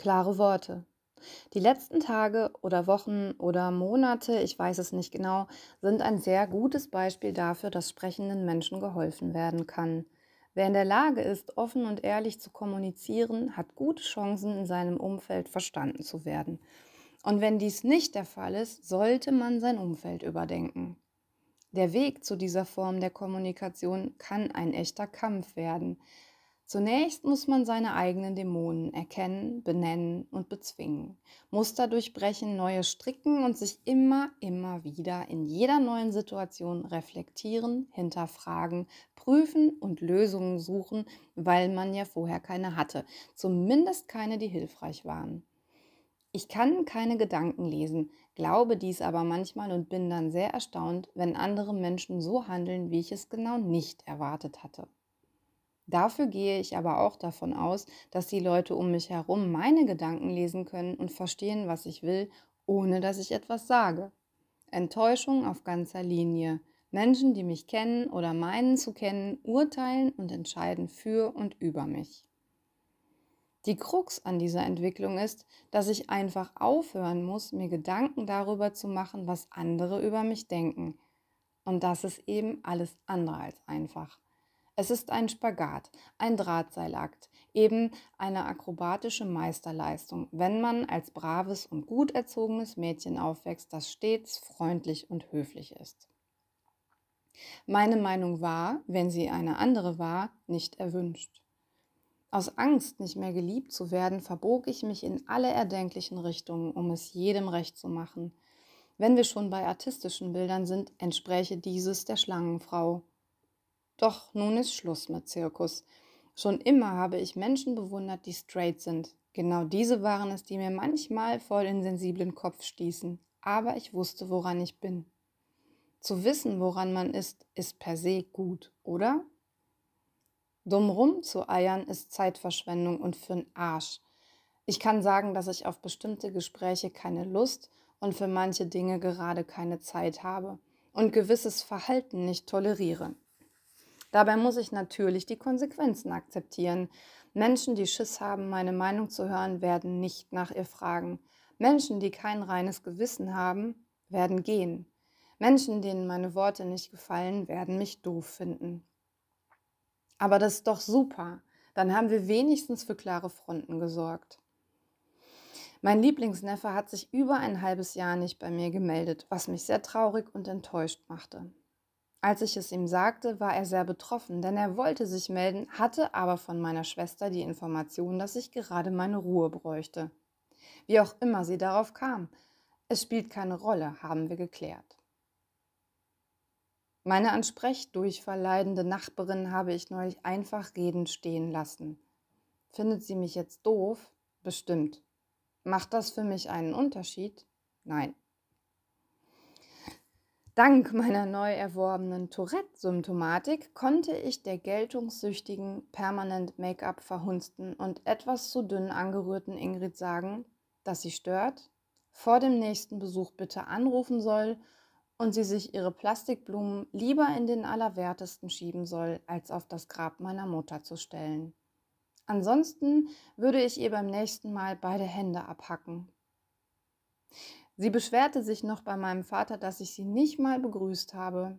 Klare Worte. Die letzten Tage oder Wochen oder Monate, ich weiß es nicht genau, sind ein sehr gutes Beispiel dafür, dass sprechenden Menschen geholfen werden kann. Wer in der Lage ist, offen und ehrlich zu kommunizieren, hat gute Chancen, in seinem Umfeld verstanden zu werden. Und wenn dies nicht der Fall ist, sollte man sein Umfeld überdenken. Der Weg zu dieser Form der Kommunikation kann ein echter Kampf werden. Zunächst muss man seine eigenen Dämonen erkennen, benennen und bezwingen, Muster durchbrechen, neue stricken und sich immer, immer wieder in jeder neuen Situation reflektieren, hinterfragen, prüfen und Lösungen suchen, weil man ja vorher keine hatte, zumindest keine, die hilfreich waren. Ich kann keine Gedanken lesen, glaube dies aber manchmal und bin dann sehr erstaunt, wenn andere Menschen so handeln, wie ich es genau nicht erwartet hatte. Dafür gehe ich aber auch davon aus, dass die Leute um mich herum meine Gedanken lesen können und verstehen, was ich will, ohne dass ich etwas sage. Enttäuschung auf ganzer Linie. Menschen, die mich kennen oder meinen zu kennen, urteilen und entscheiden für und über mich. Die Krux an dieser Entwicklung ist, dass ich einfach aufhören muss, mir Gedanken darüber zu machen, was andere über mich denken. Und das ist eben alles andere als einfach. Es ist ein Spagat, ein Drahtseilakt, eben eine akrobatische Meisterleistung, wenn man als braves und gut erzogenes Mädchen aufwächst, das stets freundlich und höflich ist. Meine Meinung war, wenn sie eine andere war, nicht erwünscht. Aus Angst, nicht mehr geliebt zu werden, verbog ich mich in alle erdenklichen Richtungen, um es jedem recht zu machen. Wenn wir schon bei artistischen Bildern sind, entspräche dieses der Schlangenfrau. Doch nun ist Schluss mit Zirkus. Schon immer habe ich Menschen bewundert, die straight sind. Genau diese waren es, die mir manchmal vor den sensiblen Kopf stießen. Aber ich wusste, woran ich bin. Zu wissen, woran man ist, ist per se gut, oder? Dumm rum zu eiern ist Zeitverschwendung und für'n Arsch. Ich kann sagen, dass ich auf bestimmte Gespräche keine Lust und für manche Dinge gerade keine Zeit habe und gewisses Verhalten nicht toleriere. Dabei muss ich natürlich die Konsequenzen akzeptieren. Menschen, die Schiss haben, meine Meinung zu hören, werden nicht nach ihr fragen. Menschen, die kein reines Gewissen haben, werden gehen. Menschen, denen meine Worte nicht gefallen, werden mich doof finden. Aber das ist doch super. Dann haben wir wenigstens für klare Fronten gesorgt. Mein Lieblingsneffe hat sich über ein halbes Jahr nicht bei mir gemeldet, was mich sehr traurig und enttäuscht machte. Als ich es ihm sagte, war er sehr betroffen, denn er wollte sich melden, hatte aber von meiner Schwester die Information, dass ich gerade meine Ruhe bräuchte. Wie auch immer sie darauf kam, es spielt keine Rolle, haben wir geklärt. Meine an Sprechdurchfall leidende Nachbarin habe ich neulich einfach reden stehen lassen. Findet sie mich jetzt doof? Bestimmt. Macht das für mich einen Unterschied? Nein. Dank meiner neu erworbenen Tourette-Symptomatik konnte ich der geltungssüchtigen, permanent Make-up verhunzten und etwas zu dünn angerührten Ingrid sagen, dass sie stört, vor dem nächsten Besuch bitte anrufen soll und sie sich ihre Plastikblumen lieber in den Allerwertesten schieben soll, als auf das Grab meiner Mutter zu stellen. Ansonsten würde ich ihr beim nächsten Mal beide Hände abhacken. Sie beschwerte sich noch bei meinem Vater, dass ich sie nicht mal begrüßt habe,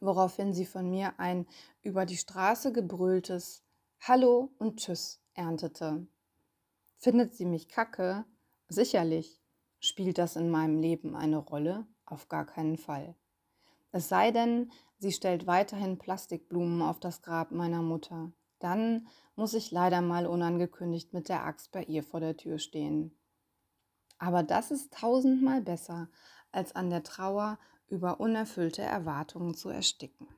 woraufhin sie von mir ein über die Straße gebrülltes Hallo und Tschüss erntete. Findet sie mich kacke? Sicherlich. Spielt das in meinem Leben eine Rolle? Auf gar keinen Fall. Es sei denn, sie stellt weiterhin Plastikblumen auf das Grab meiner Mutter. Dann muss ich leider mal unangekündigt mit der Axt bei ihr vor der Tür stehen. Aber das ist tausendmal besser, als an der Trauer über unerfüllte Erwartungen zu ersticken.